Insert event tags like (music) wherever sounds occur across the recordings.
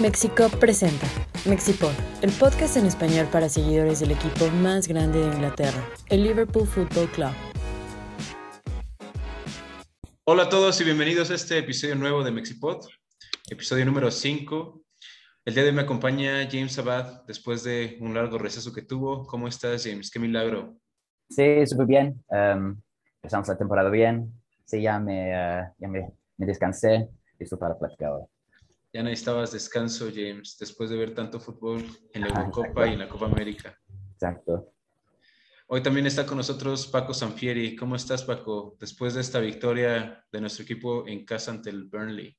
México presenta Mexipod, el podcast en español para seguidores del equipo más grande de Inglaterra, el Liverpool Football Club. Hola a todos y bienvenidos a este episodio nuevo de Mexipod, episodio número 5. El día de hoy me acompaña James Abad después de un largo receso que tuvo. ¿Cómo estás, James? Qué milagro. Sí, súper bien. Um, empezamos la temporada bien. Sí, ya me, uh, ya me, me descansé. Listo para platicar ahora. Ya necesitabas descanso, James, después de ver tanto fútbol en la Eurocopa y en la Copa América. Exacto. Hoy también está con nosotros Paco Sanfieri. ¿Cómo estás, Paco? Después de esta victoria de nuestro equipo en casa ante el Burnley.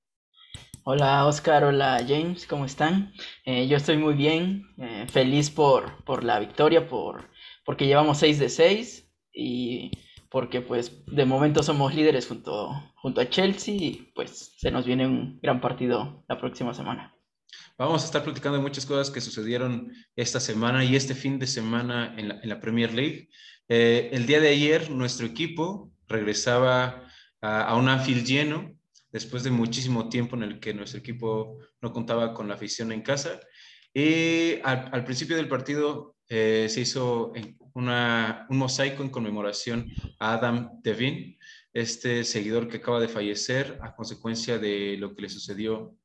Hola Oscar, hola James, ¿cómo están? Eh, yo estoy muy bien, eh, feliz por, por la victoria, por, porque llevamos 6 de 6 y porque pues de momento somos líderes junto, junto a Chelsea y pues se nos viene un gran partido la próxima semana. Vamos a estar platicando de muchas cosas que sucedieron esta semana y este fin de semana en la, Premier League. Eh, el día de ayer nuestro equipo regresaba a, un Anfield lleno después de muchísimo tiempo en el que nuestro equipo no contaba con la afición en casa. Y al, al principio del partido eh, se hizo una, un mosaico en conmemoración a Adam Devine, este seguidor que acaba de fallecer a consecuencia de lo que le sucedió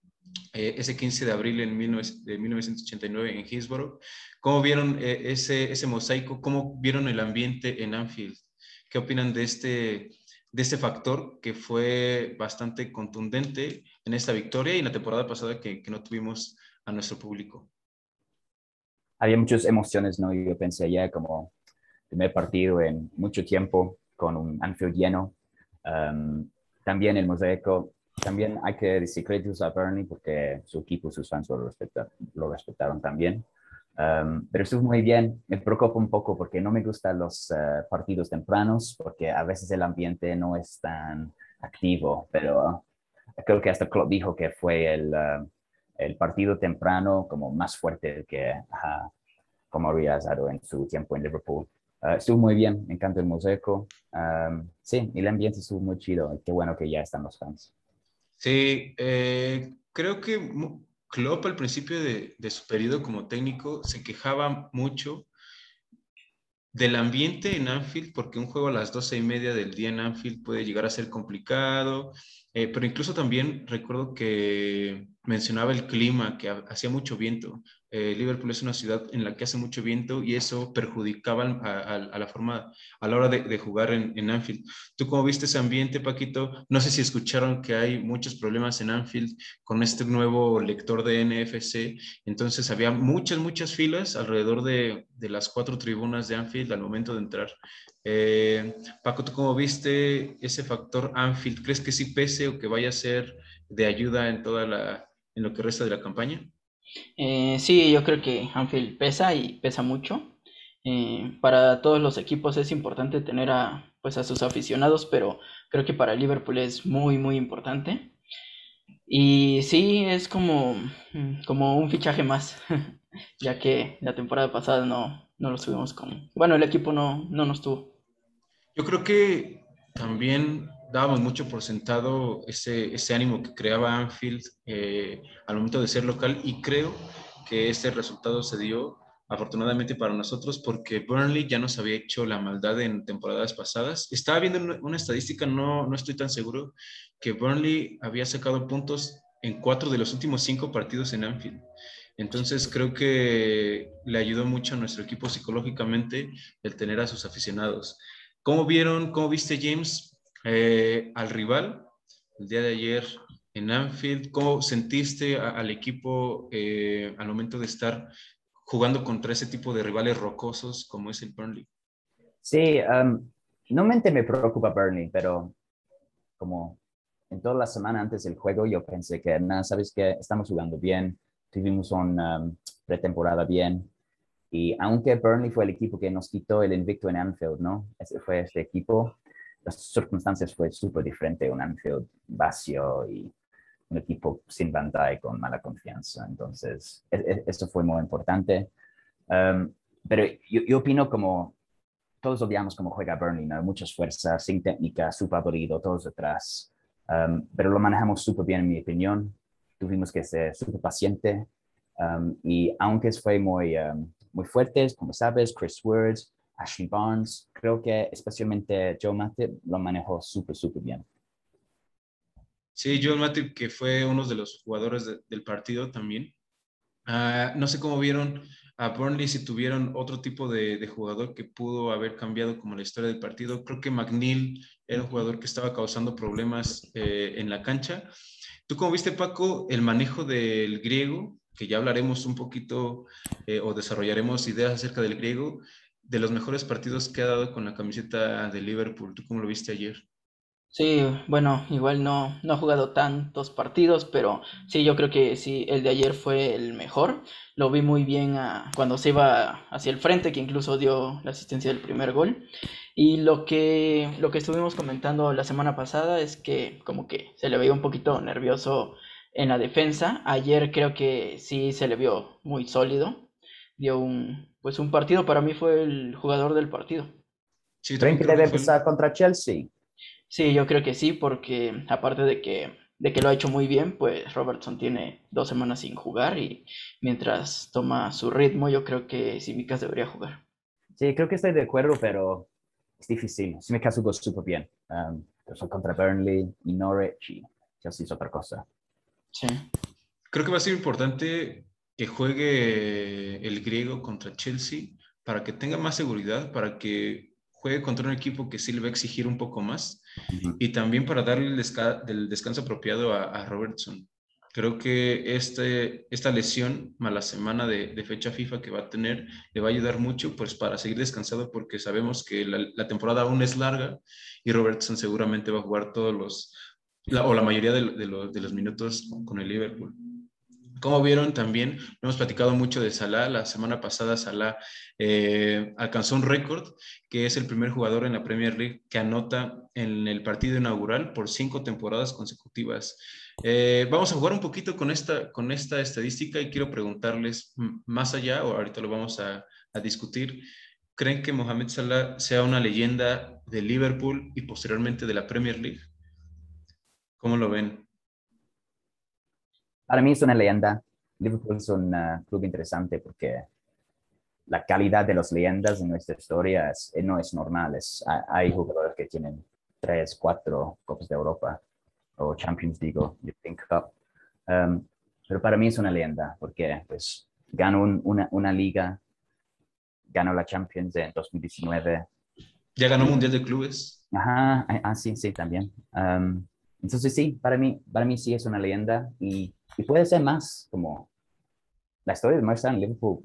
eh, ese 15 de abril en 19, de 1989 en Hillsborough. ¿Cómo vieron eh, ese, ese mosaico? ¿Cómo vieron el ambiente en Anfield? ¿Qué opinan de este, de este factor que fue bastante contundente en esta victoria y en la temporada pasada que, que no tuvimos a nuestro público? Había muchas emociones, ¿no? Yo pensé ya como primer partido en mucho tiempo con un Anfield lleno. Um, también el mosaico, también hay que decir créditos a Bernie porque su equipo, sus fans lo, respeta, lo respetaron también. Um, pero estuvo muy bien. Me preocupa un poco porque no me gustan los uh, partidos tempranos porque a veces el ambiente no es tan activo, pero uh, creo que hasta Klopp dijo que fue el, uh, el partido temprano como más fuerte que como había dado en su tiempo en Liverpool. Estuvo muy bien, me encanta el mosaico. Um, sí, y el ambiente estuvo muy chido. Qué bueno que ya están los fans. Sí, eh, creo que Klopp al principio de, de, su periodo como técnico se quejaba mucho del ambiente en Anfield, porque un juego a las doce y media del día en Anfield puede llegar a ser complicado, eh, pero incluso también recuerdo que mencionaba el clima, que hacía mucho viento. Eh, Liverpool es una ciudad en la que hace mucho viento y eso perjudicaba a, la forma, a la hora de, jugar en, Anfield. ¿Tú cómo viste ese ambiente, Paquito? No sé si escucharon que hay muchos problemas en Anfield con este nuevo lector de NFC. Entonces había muchas, muchas filas alrededor de, de las cuatro tribunas de Anfield al momento de entrar. Eh, Paco, ¿tú cómo viste ese factor Anfield? ¿Crees que sí pese o que vaya a ser de ayuda en toda la, en lo que resta de la campaña? Eh, sí, yo creo que Anfield pesa y pesa mucho. Eh, para todos los equipos es importante tener a, pues, a sus aficionados, pero creo que para Liverpool es muy, muy importante. Y sí, es como, como un fichaje más, (laughs) ya que la temporada pasada no, no lo tuvimos con... Bueno, el equipo no, no nos tuvo. Yo creo que también dábamos mucho por sentado ese, ese ánimo que creaba Anfield eh, al momento de ser local y creo que este resultado se dio afortunadamente para nosotros porque Burnley ya nos había hecho la maldad en temporadas pasadas. Estaba viendo una estadística, no, no estoy tan seguro, que Burnley había sacado puntos en cuatro de los últimos cinco partidos en Anfield. Entonces creo que le ayudó mucho a nuestro equipo psicológicamente el tener a sus aficionados. ¿Cómo vieron, cómo viste James eh, al rival el día de ayer en Anfield? ¿Cómo sentiste al equipo eh, al momento de estar jugando contra ese tipo de rivales rocosos como es el Burnley? Sí, um, no mente me preocupa Burnley, pero como en toda la semana antes del juego yo pensé que, nada, sabes que estamos jugando bien, tuvimos una pretemporada bien, y aunque Burnley fue el equipo que nos quitó el invicto en Anfield, ¿no? Ese fue este equipo. Las circunstancias fue súper diferente, un Anfield vacío y un equipo sin banda y con mala confianza. Entonces, esto fue muy importante. Um, pero yo, yo, opino como todos odiamos cómo juega Burnley, ¿no? Muchas fuerzas, sin técnica, súper aburrido, todos detrás. Um, pero lo manejamos súper bien, en mi opinión. tuvimos que ser súper paciente um, y aunque fue muy, um, muy fuertes, como sabes, Chris Words, Ashley Barnes, creo que especialmente Joe Matip lo manejó súper, súper bien. Sí, Joe Matip, que fue uno de los jugadores del partido también. Ah, no sé cómo vieron a Burnley si tuvieron otro tipo de, jugador que pudo haber cambiado como la historia del partido. Creo que McNeil era un jugador que estaba causando problemas eh, en la cancha. ¿Tú cómo viste, Paco, el manejo del griego? Que ya hablaremos un poquito eh, o desarrollaremos ideas acerca del griego, de los mejores partidos que ha dado con la camiseta de Liverpool. ¿Tú cómo lo viste ayer? Sí, bueno, igual no, no ha jugado tantos partidos, pero sí, yo creo que sí, el de ayer fue el mejor. Lo vi muy bien cuando se iba hacia el frente, que incluso dio la asistencia del primer gol. Y lo que, lo que estuvimos comentando la semana pasada es que como que se le veía un poquito nervioso en la defensa. Ayer creo que sí se le vio muy sólido. Dio un, pues un partido, para mí fue el jugador del partido. Sí, ¿Creen que debe empezar contra Chelsea? Sí, yo creo que sí, porque aparte de que, de que lo ha hecho muy bien, pues Robertson tiene dos semanas sin jugar y mientras toma su ritmo, yo creo que Simicas debería jugar. Sí, creo que estoy de acuerdo, pero es difícil. Simicas jugó súper bien. Um, contra Burnley y Norwich y Chelsea es otra cosa. Sí. Creo que va a ser importante que juegue el griego contra Chelsea para que tenga más seguridad, para que juegue contra un equipo que sí le va a exigir un poco más y también para darle el, descanso apropiado a, Robertson. Creo que este, esta lesión, mala semana de, fecha FIFA que va a tener, le va a ayudar mucho pues, para seguir descansado porque sabemos que la, temporada aún es larga y Robertson seguramente va a jugar todos los, o la mayoría de, de los minutos con el Liverpool. Como vieron también, hemos platicado mucho de Salah. La semana pasada Salah eh, alcanzó un récord, que es el primer jugador en la Premier League que anota en el partido inaugural por cinco temporadas consecutivas. Eh, vamos a jugar un poquito con esta, con esta estadística y quiero preguntarles más allá, o ahorita lo vamos a, a discutir. ¿Creen que Mohamed Salah sea una leyenda de Liverpool y posteriormente de la Premier League? ¿Cómo lo ven? Para mí es una leyenda. Liverpool es un uh, club interesante porque la calidad de las leyendas en nuestra historia eh, no es normal. hay jugadores que tienen tres, cuatro Copas de Europa o Champions League o Think Cup. Um, pero para mí es una leyenda porque pues ganó una, una, liga, ganó la Champions en 2019. Ya ganó Mundial de Clubes. Ajá, ah, sí, sí, también. Um, entonces sí, para mí, para mí sí es una leyenda y y puede ser más, como la historia de muestra en Liverpool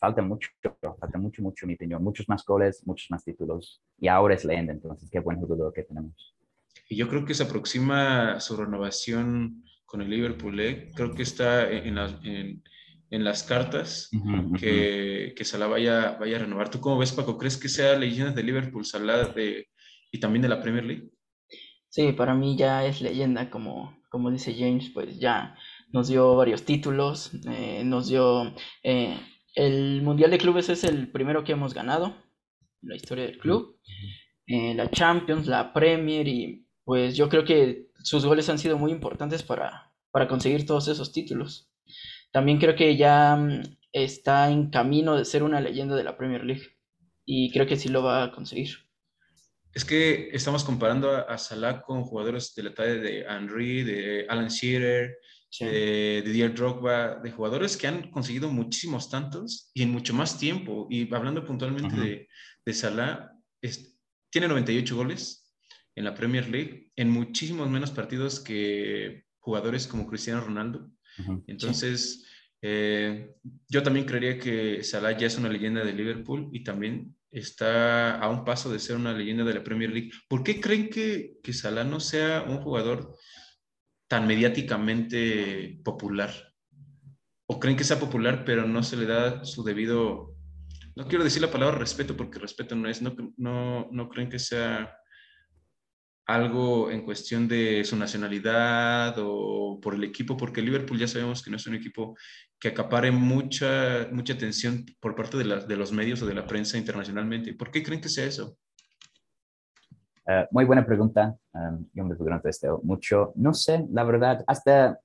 falta mucho, falta mucho, mucho, en mi opinión. Muchos más goles, muchos más títulos. Y ahora es leyenda, entonces qué buen jugador que tenemos. Y yo creo que se aproxima su renovación con el Liverpool. ¿eh? Creo que está en, en, las cartas que, que Salah vaya, vaya a renovar. ¿Tú cómo ves, Paco? ¿Crees que sea leyenda de Liverpool, Salah de, y también de la Premier League? Sí, para mí ya es leyenda, como, como dice James, pues ya nos dio varios títulos, eh, nos dio... Eh, el Mundial de Clubes es el primero que hemos ganado en la historia del club, eh, la Champions, la Premier y pues yo creo que sus goles han sido muy importantes para, para conseguir todos esos títulos. También creo que ya mm, está en camino de ser una leyenda de la Premier League y creo que sí lo va a conseguir. Es que estamos comparando a, Salah con jugadores de la talla de Henry, de Alan Shearer, de Didier Drogba, de jugadores que han conseguido muchísimos tantos y en mucho más tiempo. Y hablando puntualmente de, de, Salah, tiene 98 goles en la Premier League, en muchísimos menos partidos que jugadores como Cristiano Ronaldo. Entonces, eh, yo también creería que Salah ya es una leyenda de Liverpool y también está a un paso de ser una leyenda de la Premier League. ¿Por qué creen que, que Salah no sea un jugador tan mediáticamente popular? ¿O creen que sea popular, pero no se le da su debido, no quiero decir la palabra respeto, porque respeto no es, no, no, no creen que sea algo en cuestión de su nacionalidad o por el equipo, porque Liverpool ya sabemos que no es un equipo que acapare mucha, mucha atención por parte de, de los medios o de la prensa internacionalmente. ¿Por qué creen que sea eso? Eh, muy buena pregunta. Um, yo me pregunto esto mucho. No sé, la verdad, hasta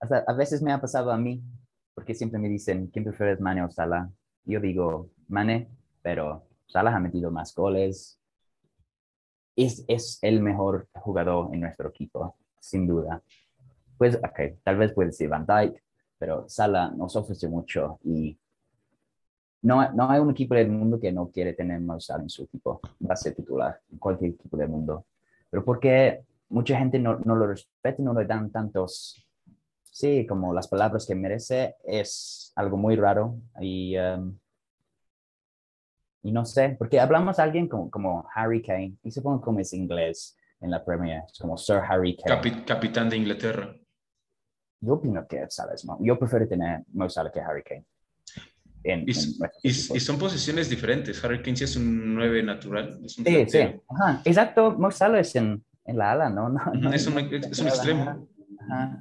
hasta a veces me ha pasado a mí, porque siempre me dicen, ¿quién prefieres, Mane o Salah? Yo digo, Mane, pero Salah ha metido más goles. Es, es el mejor jugador en nuestro equipo, sin duda. Pues, ok, tal vez puede ser Van Dijk, pero Salah nos ofrece mucho y no, no hay un equipo del mundo que no quiere tener más Salah en su equipo. Va a ser titular cualquier equipo del mundo. Pero porque mucha gente no, no lo respeta, no le dan tantos, sí, como las palabras que merece, es algo muy raro. Y, um, y no sé, porque hablamos a alguien como, como Harry Kane, y supongo como es inglés en la Premier, como Sir Harry Kane. capitán de Inglaterra. Yo opino que Salah es Yo prefiero tener más Salah que Harry Kane. En, y, y, son posiciones diferentes. Harry Kane sí es un 9 natural. sí, sí. Ajá. Exacto. Mo Salah es en, en, la ala, ¿no? (laughs) no, es, un, es un extremo. Ajá.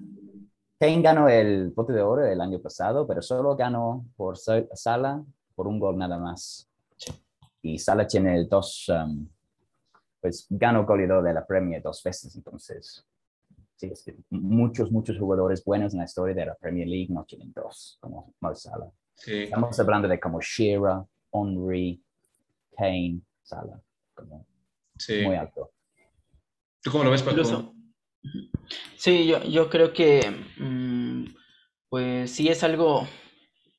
Kane ganó el bote de oro el año pasado, pero solo ganó por Salah por un gol nada más. Y Salah tiene dos, um, pues ganó goleador de la Premier dos veces, entonces sí, es que muchos, muchos jugadores buenos en la historia de la Premier League no tienen dos, como Mo Salah. Estamos hablando de como Shearer, Henry, Kane, Salah, como muy alto. ¿Tú cómo lo ves, Paco? Sí, yo, yo creo que mm, pues sí es algo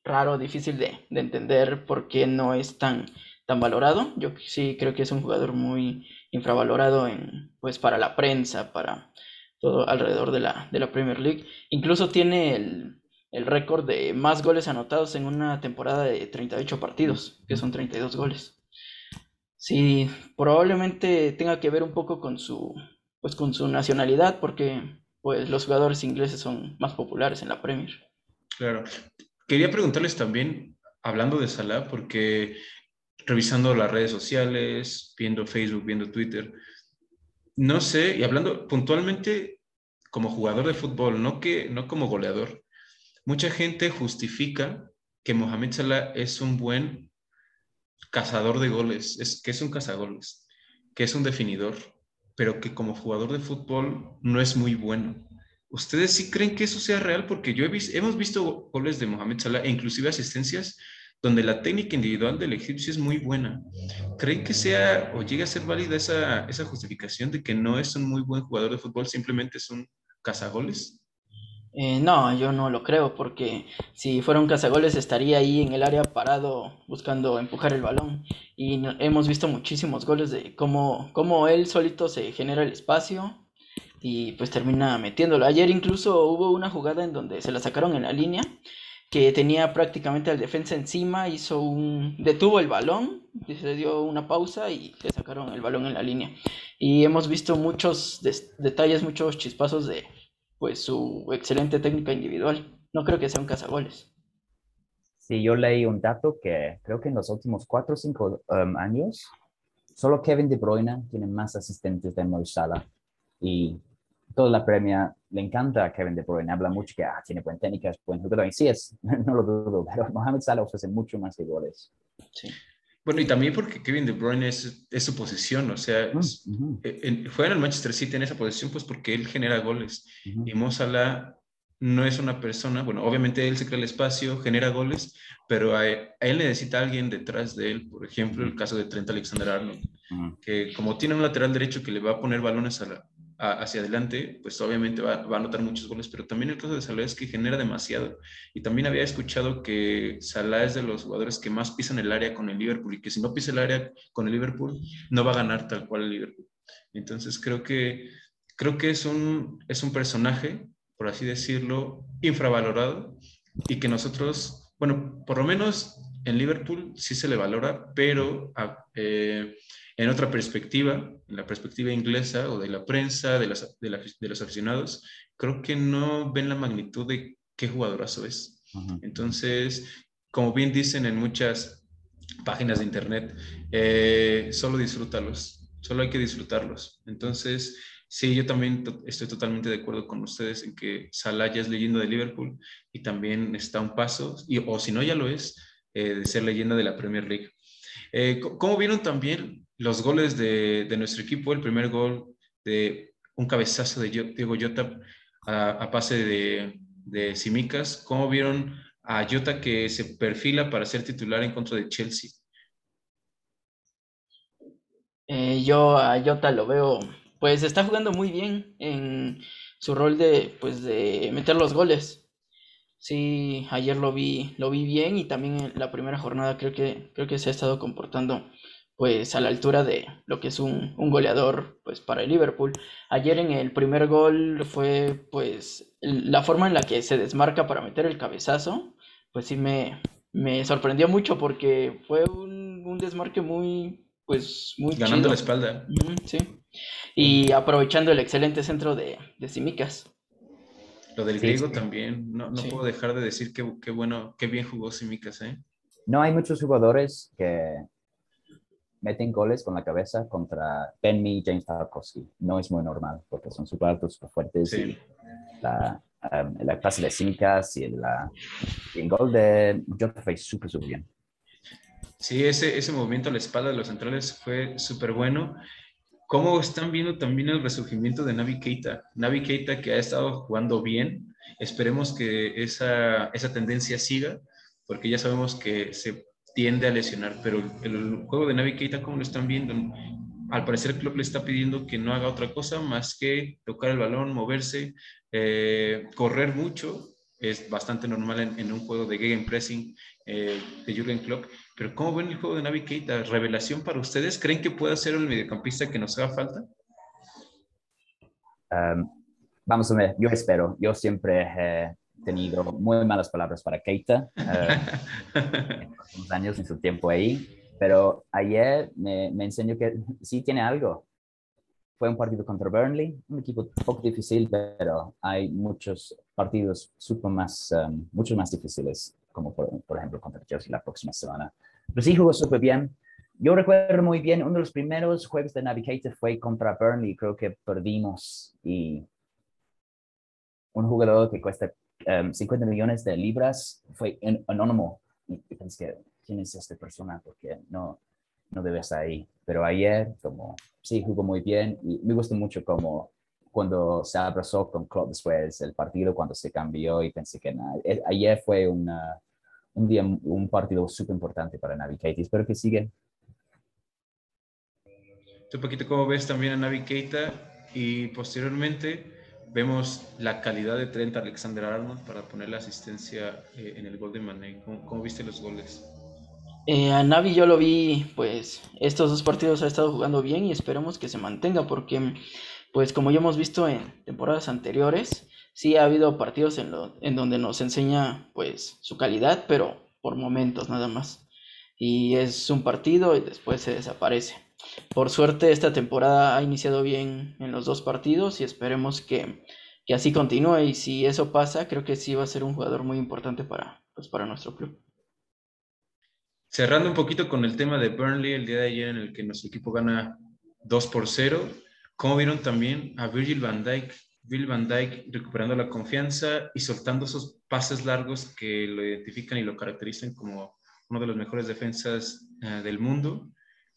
raro, difícil de, de, entender por qué no es tan, tan valorado. Yo sí creo que es un jugador muy infravalorado en, pues, para la prensa, para todo alrededor de la, de la Premier League. Incluso tiene el, el récord de más goles anotados en una temporada de 38 partidos, que son 32 goles. Sí, probablemente tenga que ver un poco con su pues con su nacionalidad, porque pues los jugadores ingleses son más populares en la Premier. Claro. Quería preguntarles también, hablando de Salah, porque revisando las redes sociales, viendo Facebook, viendo Twitter, no sé, y hablando puntualmente como jugador de fútbol, no, que, no como goleador, mucha gente justifica que Mohamed Salah es un buen cazador de goles, es, que es un cazagoles, que es un definidor, pero que como jugador de fútbol no es muy bueno. ¿Ustedes sí creen que eso sea real? Porque yo he hemos visto goles de Mohamed Salah e inclusive asistencias donde la técnica individual del egipcio es muy buena. ¿Creen que sea o llegue a ser válida esa, esa justificación de que no es un muy buen jugador de fútbol, simplemente es un cazagoles? Eh, no, yo no lo creo, porque si fuera un cazagoles estaría ahí en el área parado buscando empujar el balón. Y hemos visto muchísimos goles de cómo, cómo él solito se genera el espacio y pues termina metiéndolo. Ayer incluso hubo una jugada en donde se la sacaron en la línea, que tenía prácticamente al defensa encima, hizo un detuvo el balón, se dio una pausa y le sacaron el balón en la línea. Y hemos visto muchos detalles, muchos chispazos de pues su excelente técnica individual. No creo que sea un cazagoles. Sí, yo leí un dato que creo que en los últimos cuatro o cinco um, años, solo Kevin De Bruyne tiene más asistentes de Mo Salah. Y toda la premia le encanta a Kevin De Bruyne. Habla mucho que ah, tiene buena técnica, es buen jugador. Y sí, es, (laughs) no lo dudo, pero Mohamed Salah ofrece mucho más goles. Sí. Bueno, y también porque Kevin De Bruyne es, es su posición, o sea, mm, e, fue en el Manchester City en esa posición, pues porque él genera goles. Y Mo Salah no es una persona, bueno, obviamente él se crea el espacio, genera goles, pero a, él necesita alguien detrás de él. Por ejemplo, el caso de Trent Alexander-Arnold, que como tiene un lateral derecho que le va a poner balones a la, hacia adelante, pues obviamente va, va, a anotar muchos goles, pero también el caso de Salah es que genera demasiado. Y también había escuchado que Salah es de los jugadores que más pisan el área con el Liverpool y que si no pisa el área con el Liverpool, no va a ganar tal cual el Liverpool. Entonces creo que, creo que es, un, es un personaje, por así decirlo, infravalorado y que nosotros, bueno, por lo menos en Liverpool sí se le valora, pero... Eh, en otra perspectiva, en la perspectiva inglesa o de la prensa, de, de, los aficionados, creo que no ven la magnitud de qué jugadorazo es. Entonces, como bien dicen en muchas páginas de internet, eh, solo disfrútalos, solo hay que disfrutarlos. Entonces, sí, yo también estoy totalmente de acuerdo con ustedes en que Salah ya es leyenda de Liverpool y también está un paso, y, o si no ya lo es, eh, de ser leyenda de la Premier League. Eh, ¿Cómo vieron también los goles de, nuestro equipo? El primer gol de un cabezazo de Diego Jota a, pase de, de Simicas. ¿Cómo vieron a Jota que se perfila para ser titular en contra de Chelsea? Eh, yo a Jota lo veo, pues está jugando muy bien en su rol de, pues, de meter los goles. Sí, ayer lo vi, lo vi bien y también en la primera jornada creo que, creo que se ha estado comportando pues a la altura de lo que es un, goleador pues para el Liverpool. Ayer en el primer gol fue pues la forma en la que se desmarca para meter el cabezazo, pues sí me, me sorprendió mucho porque fue un, un desmarque muy pues muy ganando la espalda. sí. Y aprovechando el excelente centro de, de Simicas. Lo del griego también, no, no puedo dejar de decir que, qué bueno, qué bien jugó Simicas, ¿eh? No hay muchos jugadores que meten goles con la cabeza contra Benmi y James Tarkovsky. No es muy normal porque son súper altos, súper fuertes. Y la, um, la clase de Simicas y, la, y el gol de Jota fue súper, súper bien. Sí, ese, ese movimiento a la espalda de los centrales fue súper bueno. ¿Cómo están viendo también el resurgimiento de Navi Keita? Navi Keita que ha estado jugando bien, esperemos que esa, esa tendencia siga, porque ya sabemos que se tiende a lesionar, pero el, juego de Navi Keita, ¿cómo lo están viendo? Al parecer Klopp le está pidiendo que no haga otra cosa más que tocar el balón, moverse, eh, correr mucho, es bastante normal en, un juego de gegenpressing eh, de Jürgen Klopp, pero ¿cómo ven el juego de Navi Keita? ¿Revelación para ustedes? ¿Creen que pueda ser el mediocampista que nos haga falta? vamos a ver, yo espero. Yo siempre he tenido muy malas palabras para Keita uh, en los años en su tiempo ahí, pero ayer me, me enseñó que sí tiene algo. Fue un partido contra Burnley, un equipo poco difícil, pero hay muchos partidos super más, mucho más difíciles como por, ejemplo contra Chelsea la próxima semana. Pero sí jugó súper bien. Yo recuerdo muy bien, uno de los primeros juegos de Navigator fue contra Burnley, creo que perdimos y un jugador que cuesta 50 millones de libras fue anónimo. Y pensé, ¿quién es esta persona? Porque no, no debe estar ahí. Pero ayer, como, sí, jugó muy bien y me gustó mucho como cuando se abrazó con Klopp después del partido, cuando se cambió y pensé que nada, eh, ayer fue una, un día, un partido súper importante para Navi Keita. Espero que siga. Un poquito cómo ves también a Navi Keita y posteriormente vemos la calidad de Trent Alexander-Arnold para poner la asistencia eh, en el gol de Mané. ¿Cómo, viste los goles? Eh, a Navi yo lo vi, pues estos dos partidos ha estado jugando bien y esperemos que se mantenga porque pues como ya hemos visto en temporadas anteriores, sí ha habido partidos en, lo, en donde nos enseña pues su calidad, pero por momentos nada más. Y es un partido y después se desaparece. Por suerte esta temporada ha iniciado bien en los dos partidos y esperemos que, que así continúe y si eso pasa creo que sí va a ser un jugador muy importante para, pues, para nuestro club. Cerrando un poquito con el tema de Burnley el día de ayer en el que nuestro equipo gana 2 por 0, ¿Cómo vieron también a Virgil van Dijk? Virgil van Dijk recuperando la confianza y soltando esos pases largos que lo identifican y lo caracterizan como uno de los mejores defensas eh, del mundo.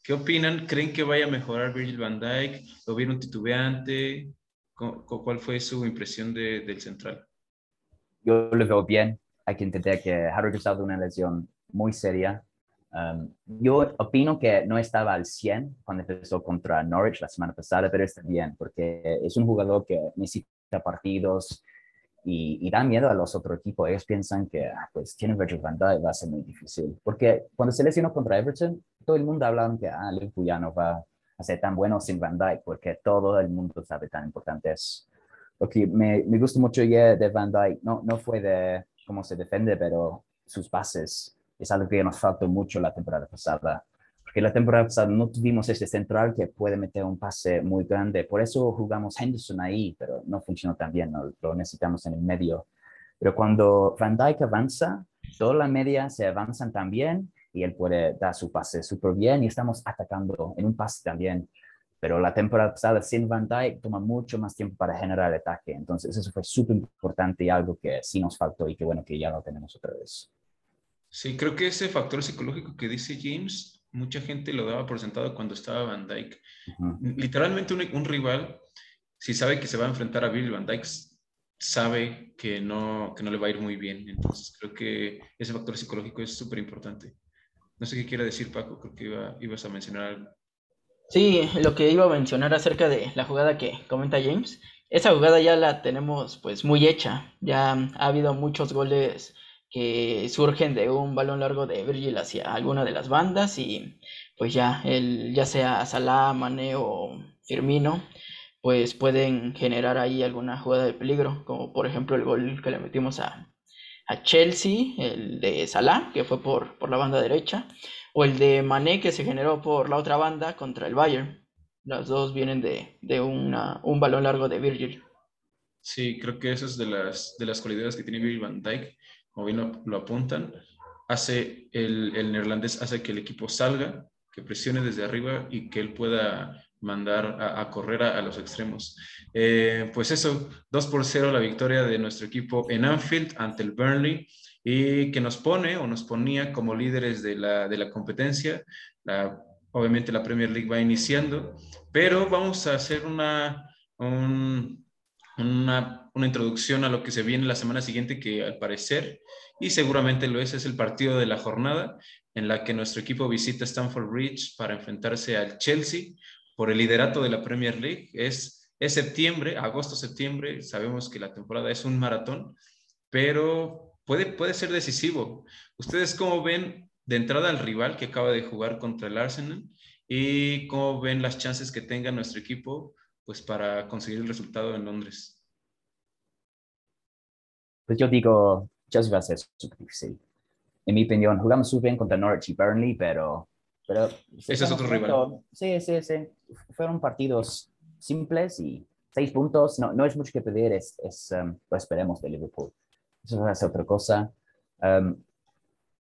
¿Qué opinan? ¿Creen que vaya a mejorar Virgil van Dijk? ¿Lo vieron titubeante? ¿Cuál fue su impresión del central? Yo lo veo bien. Hay que entender que ha regresado de una lesión muy seria Um, yo opino que no estaba al 100 cuando empezó contra Norwich la semana pasada, pero está bien porque es un jugador que necesita partidos y, da miedo a los otros equipos. Ellos piensan que ah, pues tiene Virgil van Dijk va a ser muy difícil. Porque cuando se lesionó contra Everton, todo el mundo hablaba que ah, ya no va a ser tan bueno sin Van Dijk porque todo el mundo sabe tan importante es. Lo que me, me gusta mucho de Van Dijk no, no fue de cómo se defiende, pero sus pases es algo que nos faltó mucho la temporada pasada. Porque la temporada pasada no tuvimos ese central que puede meter un pase muy grande. Por eso jugamos Henderson ahí, pero no funcionó tan bien. Lo necesitamos en el medio. Pero cuando Van Dijk avanza, toda la media se avanzan también y él puede dar su pase súper bien y estamos atacando en un pase también. Pero la temporada pasada sin Van Dijk toma mucho más tiempo para generar ataque. Entonces eso fue súper importante y algo que sí nos faltó y que bueno que ya lo tenemos otra vez. Sí, creo que ese factor psicológico que dice James, mucha gente lo daba por sentado cuando estaba Van Dyke. Literalmente un, rival, si sabe que se va a enfrentar a Bill Van Dyke, sabe que no, que no le va a ir muy bien. Entonces creo que ese factor psicológico es súper importante. No sé qué quiere decir Paco, creo que ibas a mencionar algo. Sí, lo que iba a mencionar acerca de la jugada que comenta James, esa jugada ya la tenemos pues muy hecha. Ya ha habido muchos goles que surgen de un balón largo de Virgil hacia alguna de las bandas y pues ya el, ya sea Salah, Mane o Firmino, pues pueden generar ahí alguna jugada de peligro, como por ejemplo el gol que le metimos a, a Chelsea, el de Salah, que fue por, por la banda derecha, o el de Mané, que se generó por la otra banda contra el Bayern. Las dos vienen de, de un balón largo de Virgil. Sí, creo que eso es de las, de las cualidades que tiene Virgil van Dijk, como bien lo, apuntan. Hace el, el neerlandés hace que el equipo salga, que presione desde arriba y que él pueda mandar a, correr a, los extremos. Eh, pues eso, 2 por 0 la victoria de nuestro equipo en Anfield ante el Burnley y que nos pone o nos ponía como líderes de la, de la competencia. obviamente la Premier League va iniciando, pero vamos a hacer una, una, una introducción a lo que se viene la semana siguiente que al parecer, y seguramente lo es, es el partido de la jornada en la que nuestro equipo visita Stamford Bridge para enfrentarse al Chelsea por el liderato de la Premier League. Es, es septiembre, agosto-septiembre, sabemos que la temporada es un maratón, pero puede, puede ser decisivo. ¿Ustedes cómo ven de entrada al rival que acaba de jugar contra el Arsenal y cómo ven las chances que tenga nuestro equipo pues, para conseguir el resultado en Londres? Pues yo digo, Chelsea va a ser súper difícil. En mi opinión, jugamos súper bien contra Norwich y Burnley, pero pero ese es otro rival. Sí, sí, sí. Fueron partidos simples y seis puntos. No, no es mucho que pedir, es, es um, lo esperemos de Liverpool. Eso ser otra cosa. Um,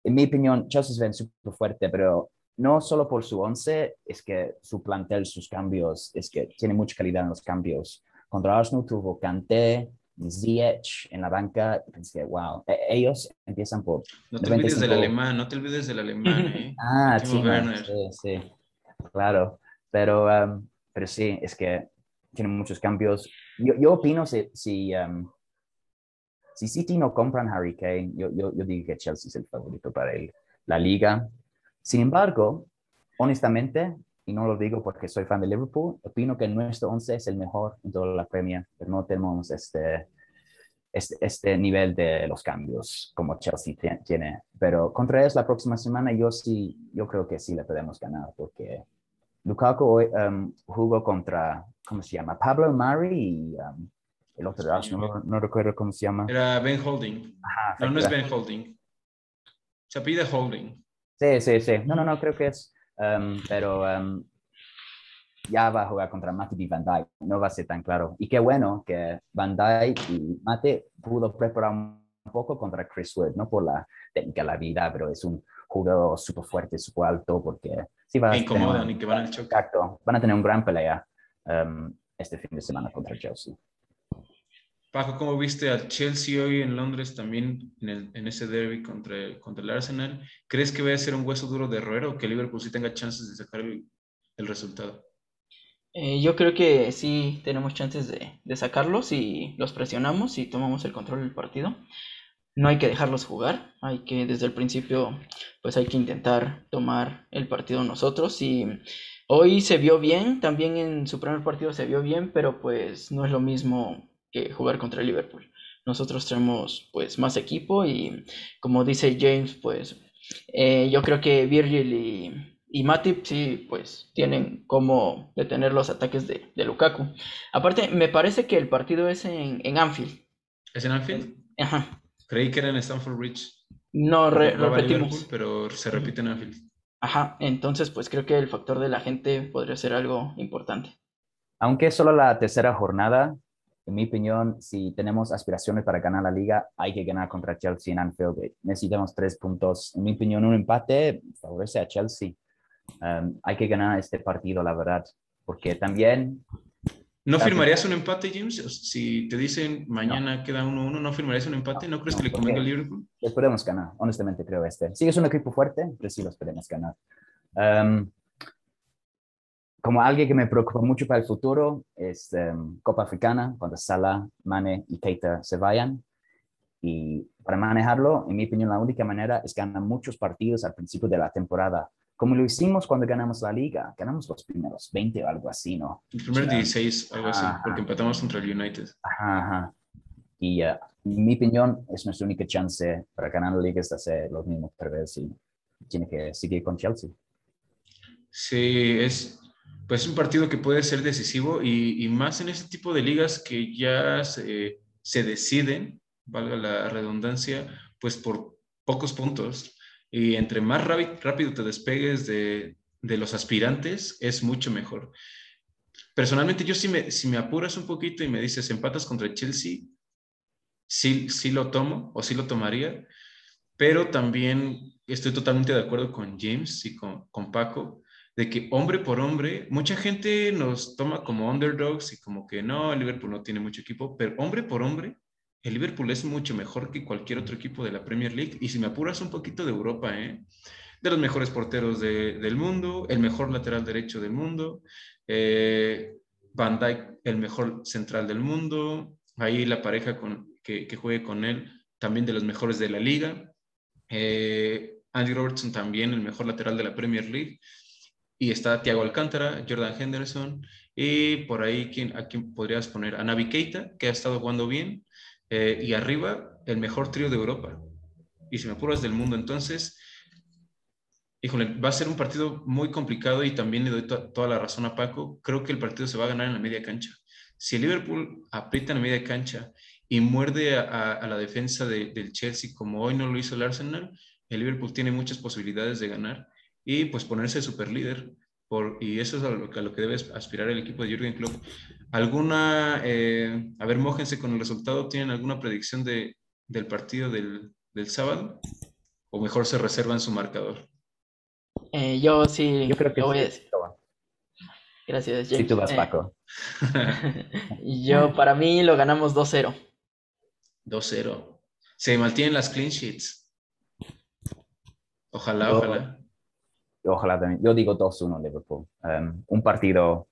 en mi opinión, Chelsea ven súper fuerte, pero no solo por su once, es que su plantel, sus cambios, es que tiene mucha calidad en los cambios. Contra Arsenal tuvo Kanté, Ziyech en la banca, pensé, wow, e, ellos empiezan por... No te olvides del alemán, no te olvides del alemán, (laughs) ¿eh? ah, sí, sí, claro, pero, um, pero sí, es que tienen muchos cambios. Yo, yo opino si, si, um, si City no compran Harry Kane, yo, yo, yo digo que Chelsea es el favorito para el, la liga. Sin embargo, honestamente, y no lo digo porque soy fan de Liverpool, opino que nuestro 11 es el mejor en toda la Premier, pero no tenemos este, este, este nivel de los cambios como Chelsea tiene. Pero contra ellos la próxima semana yo sí, yo creo que sí le podemos ganar porque Lukaku hoy, um, jugó contra, ¿cómo se llama? Pablo Mari y um, el otro, no, no, recuerdo cómo se llama. Era Ben Holding. no, no es Ben Holding. Se pide Holding. Sí, sí, sí. No, no, no, creo que es Um, pero um, ya va a jugar contra Mate y Van Dijk, no va a ser tan claro. Y qué bueno que Van Dijk y Mate pudo preparar un poco contra Chris Wood, no por la técnica, la vida, pero es un jugador súper fuerte, súper alto, porque sí va a incomodan y que van al choque. Exacto, van a tener un gran pelea um, este fin de semana contra Chelsea. Paco, ¿cómo viste al Chelsea hoy en Londres también en, ese derby contra, contra el Arsenal? ¿Crees que va a ser un hueso duro de roer o que Liverpool sí tenga chances de sacar el, resultado? Eh, yo creo que sí tenemos chances de, de, sacarlos y los presionamos y tomamos el control del partido. No hay que dejarlos jugar, hay que desde el principio pues hay que intentar tomar el partido nosotros y hoy se vio bien, también en su primer partido se vio bien, pero pues no es lo mismo que jugar contra el Liverpool. Nosotros tenemos pues más equipo y como dice James, pues eh, yo creo que Virgil y, y Matip sí pues tienen como detener los ataques de, de, Lukaku. Aparte, me parece que el partido es en, en Anfield. ¿Es en Anfield? Ajá. Creí que era en Stamford Bridge. No, repetimos. pero se repite en Anfield. Ajá, entonces pues creo que el factor de la gente podría ser algo importante. Aunque es solo la tercera jornada, en mi opinión, si tenemos aspiraciones para ganar la liga, hay que ganar contra Chelsea en Anfield. Necesitamos tres puntos. En mi opinión, un empate favorece a Chelsea. Um, hay que ganar este partido, la verdad, porque también... ¿No firmarías un empate, James? Si te dicen mañana queda 1-1, ¿no firmarías un empate? ¿No crees que le convenga al Liverpool? Podemos ganar, honestamente creo este. Sí, es un equipo fuerte, pero sí los podemos ganar. Um, como alguien que me preocupa mucho para el futuro es em, Copa Africana, cuando Salah, Mane y Keita se vayan. Y para manejarlo, en mi opinión, la única manera es ganar muchos partidos al principio de la temporada, como lo hicimos cuando ganamos la liga. Ganamos los primeros 20 o algo así, ¿no? El primer 16, algo así, porque empatamos contra el United. Ajá, ajá. Y en mi opinión, es nuestra única chance para ganar la liga es hacer los mismos tres y tiene que seguir con Chelsea. Sí, es pues un partido que puede ser decisivo y, más en este tipo de ligas que ya se, se, deciden, valga la redundancia, pues por pocos puntos. Y entre más rápido te despegues de, de los aspirantes, es mucho mejor. Personalmente, yo si me, si me apuras un poquito y me dices empatas contra Chelsea, sí, sí lo tomo o sí lo tomaría, pero también estoy totalmente de acuerdo con James y con, con Paco de que hombre por hombre, mucha gente nos toma como underdogs y como que no, el Liverpool no tiene mucho equipo, pero hombre por hombre, el Liverpool es mucho mejor que cualquier otro equipo de la Premier League. Y si me apuras un poquito de Europa, ¿eh? de los mejores porteros del mundo, el mejor lateral derecho del mundo, eh, Van Dijk, el mejor central del mundo, ahí la pareja con, que, juegue con él, también de los mejores de la liga. Eh, Andy Robertson también, el mejor lateral de la Premier League. Y está Thiago Alcántara, Jordan Henderson. Y por ahí, ¿quién, ¿a quién podrías poner? A Navi Keita, que ha estado jugando bien. Eh, y arriba, el mejor trío de Europa. Y si me apuras del mundo, entonces, híjole, va a ser un partido muy complicado y también le doy toda la razón a Paco. Creo que el partido se va a ganar en la media cancha. Si el Liverpool aprieta en la media cancha y muerde a, la defensa del Chelsea como hoy no lo hizo el Arsenal, el Liverpool tiene muchas posibilidades de ganar y pues ponerse super líder. Por, y eso es a lo, a lo, que debe aspirar el equipo de Jürgen Klopp. ¿Alguna, eh, a ver, mójense con el resultado, ¿tienen alguna predicción de, del partido del, del, sábado? ¿O mejor se reservan su marcador? Eh, yo sí, yo creo que voy a decir. Gracias, James. Sí, tú vas, eh, Paco. (laughs) yo, para mí, lo ganamos 2-0. 2-0. Se mantienen las clean sheets. Ojalá, ojalá. Ojalá también. Yo digo 2-1 Liverpool. Um, un partido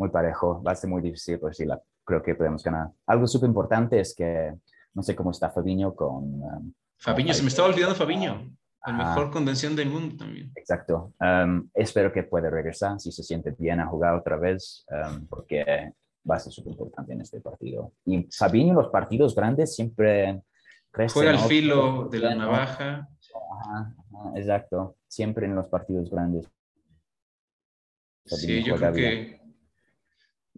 muy parejo. Va a ser muy difícil, pero sí, la, creo que podemos ganar. Algo súper importante es que no sé cómo está Fabiño con... Um, Fabiño, se me estaba olvidando Fabiño. El mejor convención del mundo también. Exacto. Um, espero que pueda regresar si se siente bien a jugar otra vez, porque va a ser súper importante en este partido. Y Fabinho, los partidos grandes siempre Juega el filo de la navaja. exacto. Siempre en los partidos grandes. sí, yo creo que.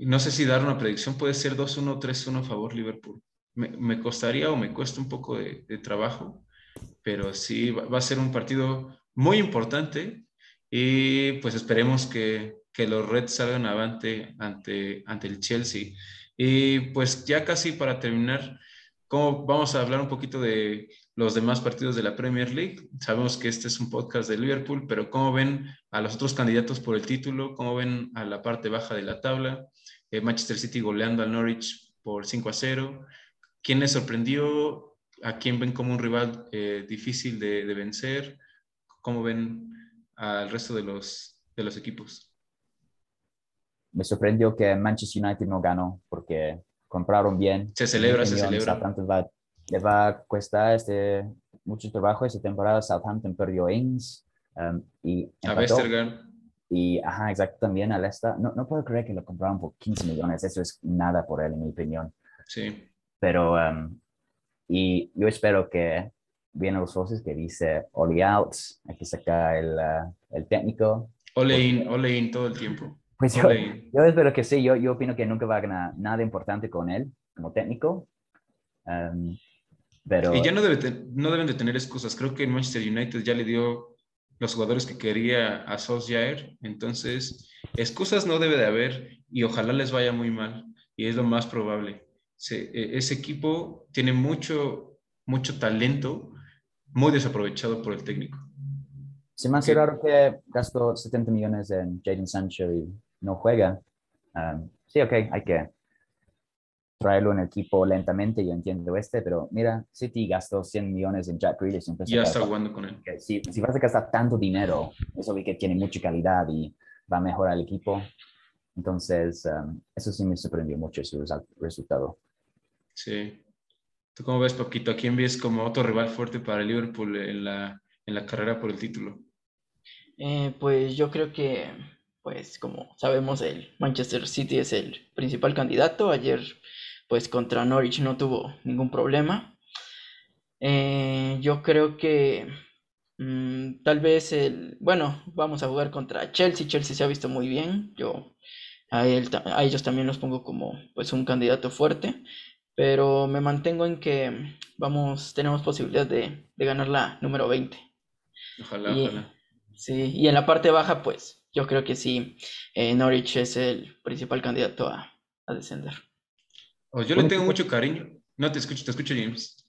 No sé si dar una predicción, puede ser 2-1, 3-1 a favor Liverpool. Me, costaría o me cuesta un poco de, trabajo, pero sí va, a ser un partido muy importante y pues esperemos que, que los Reds salgan avante ante, ante el Chelsea. Y pues ya casi para terminar, ¿cómo, vamos a hablar un poquito de los demás partidos de la Premier League. Sabemos que este es un podcast de Liverpool, pero ¿cómo ven a los otros candidatos por el título? ¿Cómo ven a la parte baja de la tabla? Eh, Manchester City goleando al Norwich por 5 a 0. ¿Quién les sorprendió? ¿A quién ven como un rival eh, difícil de, de, vencer? ¿Cómo ven al resto de los, de los equipos? me sorprendió que Manchester United no ganó porque compraron bien. Se celebra, se celebra. Va, le va a costar este, mucho trabajo esta temporada. Southampton perdió Ings um, y a Westergaard. Y, ajá, exacto, también a Leicester. No, no puedo creer que lo compraron por 15 millones. Eso es nada por él, en mi opinión. Sí. Pero, um, y yo espero que vienen los socios que dice Oli out, hay que sacar el, uh, el técnico. Ole in, ole in todo el tiempo. Pues yo, yo, espero que sí, yo, yo opino que nunca va a ganar nada importante con él como técnico. Um, pero... Y ya no, debe no deben de tener excusas. Creo que Manchester United ya le dio los jugadores que quería a Solskjaer. Entonces, excusas no debe de haber y ojalá les vaya muy mal. Y es lo más probable. E, ese equipo tiene mucho, mucho talento muy desaprovechado por el técnico. Se me hace raro que gastó 70 millones en Jadon Sancho y no juega. Um, sí, ok, hay que traerlo en el equipo lentamente, yo entiendo este, pero mira, City gastó 100 millones en Jack Grealish. Ya está jugando con él. Si, si, vas a gastar tanto dinero, eso ve que tiene mucha calidad y va a mejorar el equipo. Entonces, eso sí me sorprendió mucho su resultado. Sí. ¿Tú cómo ves, Poquito? ¿A quién ves como otro rival fuerte para Liverpool en la, en la carrera por el título? Eh, pues yo creo que, pues como sabemos, el Manchester City es el principal candidato. Ayer, pues contra Norwich no tuvo ningún problema. Eh, yo creo que mm, tal vez el, bueno, vamos a jugar contra Chelsea. Chelsea se ha visto muy bien. Yo a, a ellos también los pongo como pues un candidato fuerte pero me mantengo en que vamos, tenemos posibilidad de, ganar la número 20. Ojalá, ojalá. Sí, y en la parte baja, pues yo creo que sí, eh, Norwich es el principal candidato a, descender. Oh, yo le tengo mucho cariño. No te escucho, te escucho, James.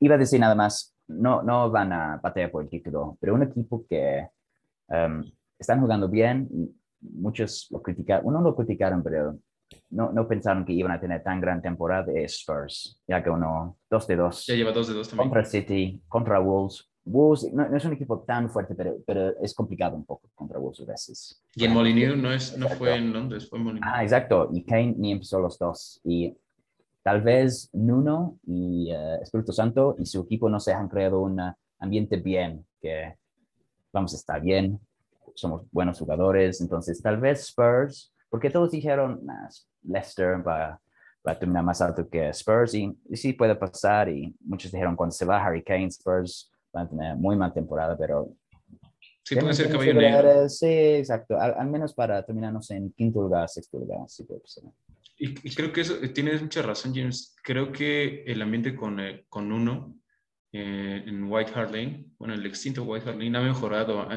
Iba a decir nada más, no, no van a patear por el título, pero un equipo que um, están jugando bien, muchos lo criticaron, uno lo criticaron, pero no, no pensaron que iban a tener tan gran temporada es Spurs, ya que uno, dos de dos. Ya lleva dos de dos también. Contra City, contra Wolves. Wolves no, es un equipo tan fuerte, pero, pero es complicado un poco contra Wolves a veces. Y en Molineux no, es, no fue en Londres, fue en Molineux. Ah, exacto. Y Kane ni empezó los dos. Y tal vez Nuno y uh, Espíritu Santo y su equipo no se han creado un ambiente bien, que vamos a estar bien, somos buenos jugadores. Entonces, tal vez Spurs porque todos dijeron, nah, Leicester va, va, a terminar más alto que Spurs y, sí puede pasar. Y muchos dijeron, cuando se va Harry Kane, Spurs van a tener muy mal temporada, pero... Sí, puede ser caballo negro. Sí, exacto. Al, menos para terminarnos en quinto lugar, sexto lugar. Sí puede pasar. Y, creo que eso, eh, tienes mucha razón, James. Creo que el ambiente con, eh, con uno eh, en White Hart Lane, bueno, el extinto White Hart Lane ha mejorado.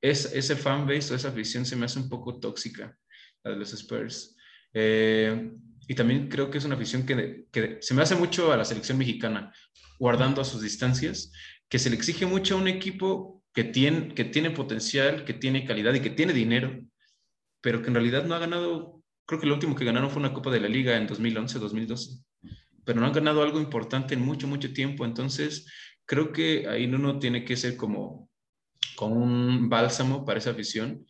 Es, ese fanbase o esa afición se me hace un poco tóxica la de los Spurs. Eh, y también creo que es una afición que, que, se me hace mucho a la selección mexicana, guardando a sus distancias, que se le exige mucho a un equipo que tiene, que tiene potencial, que tiene calidad y que tiene dinero, pero que en realidad no ha ganado, creo que lo último que ganaron fue una Copa de la Liga en 2011, 2012, pero no han ganado algo importante en mucho, mucho tiempo. Entonces, creo que ahí uno tiene que ser como, como un bálsamo para esa afición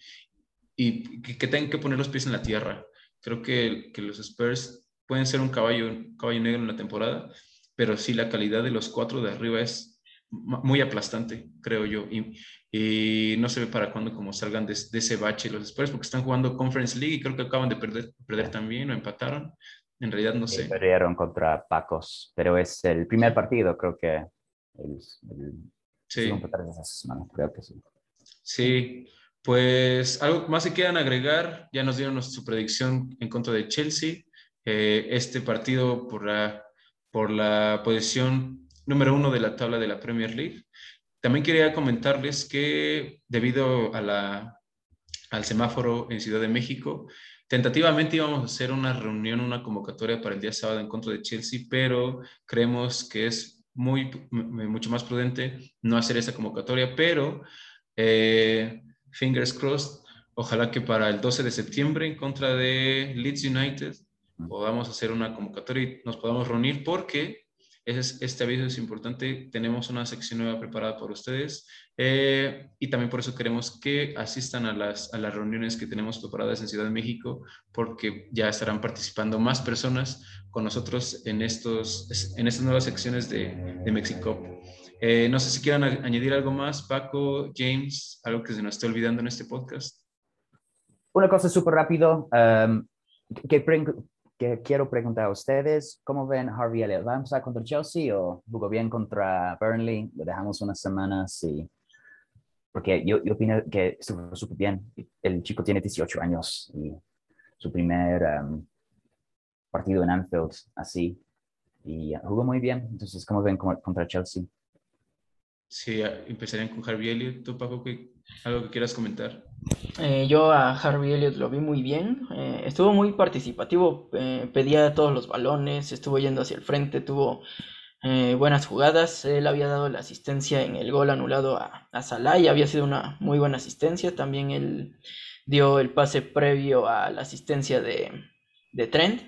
y que, tengan que poner los pies en la tierra. Creo que, que los Spurs pueden ser un caballo, caballo negro en la temporada, pero sí la calidad de los cuatro de arriba es muy aplastante, creo yo. Y, y no se ve para cuándo como salgan de, ese bache los Spurs, porque están jugando Conference League y creo que acaban de perder, perder también o empataron. En realidad no sé. Perdieron contra Pacos, pero es el primer partido, creo que. sí. creo que sí. Sí, pues algo más que quieran agregar, ya nos dieron su predicción en contra de Chelsea. Eh, este partido por la, por la posición número uno de la tabla de la Premier League. También quería comentarles que debido a la, al semáforo en Ciudad de México, tentativamente íbamos a hacer una reunión, una convocatoria para el día sábado en contra de Chelsea, pero creemos que es muy, mucho más prudente no hacer esa convocatoria, pero... Eh, fingers crossed, ojalá que para el 12 de septiembre en contra de Leeds United podamos hacer una convocatoria y nos podamos reunir porque este aviso es importante. Tenemos una sección nueva preparada por ustedes eh, y también por eso queremos que asistan a las, a las reuniones que tenemos preparadas en Ciudad de México porque ya estarán participando más personas con nosotros en, estos, en estas nuevas secciones de, de Mexico. Eh, no sé si quieran añadir algo más, Paco, James, algo que se nos esté olvidando en este podcast. Una cosa súper rápido um, que, que, quiero preguntar a ustedes, ¿cómo ven Harvey Elliott? ¿Va a empezar contra Chelsea o jugó bien contra Burnley? Lo dejamos unas semanas y... Porque yo, yo opino que estuvo súper bien. El chico tiene 18 años y su primer um, partido en Anfield así. Y jugó muy bien. Entonces, ¿cómo ven contra Chelsea? Sí, empezarían con Harvey Elliott. ¿Tú, Paco, algo que quieras comentar? Eh, yo a Harvey Elliott lo vi muy bien. Eh, estuvo muy participativo, eh, pedía todos los balones, estuvo yendo hacia el frente, tuvo buenas jugadas. Él había dado la asistencia en el gol anulado a, a Salah y había sido una muy buena asistencia. También él dio el pase previo a la asistencia de, de Trent.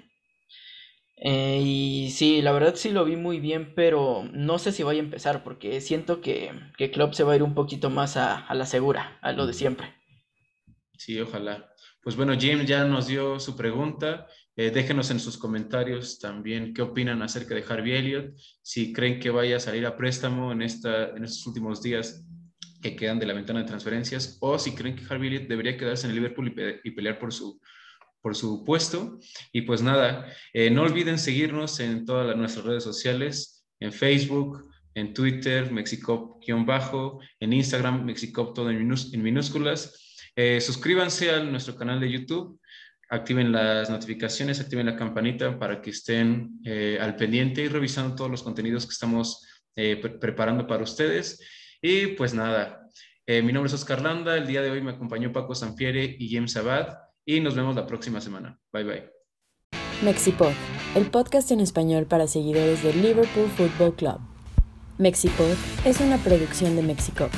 Y sí, la verdad sí lo vi muy bien, pero no sé si vaya a empezar porque siento que, que Klopp se va a ir un poquito más a, la segura, a lo de siempre. Sí, ojalá. Pues bueno, Jim ya nos dio su pregunta. Eh, déjenos en sus comentarios también qué opinan acerca de Harvey Elliott, si creen que vaya a salir a préstamo en, esta, en estos últimos días que quedan de la ventana de transferencias, o si creen que Harvey Elliott debería quedarse en el Liverpool y, pelear por su, por su puesto. Y pues nada, eh, no olviden seguirnos en todas nuestras redes sociales, en Facebook, en Twitter, Mexicop-bajo, en Instagram, Mexicop todo en, minúsculas. Eh, suscríbanse a nuestro canal de YouTube, activen las notificaciones, activen la campanita para que estén eh, al pendiente y revisando todos los contenidos que estamos eh, preparando para ustedes. Y pues nada, mi nombre es Oscar Landa, el día de hoy me acompañó Paco Sanfiere y James Abad y nos vemos la próxima semana. Bye bye. Mexipod, el podcast en español para seguidores del Liverpool Football Club. Mexipod es una producción de Mexico.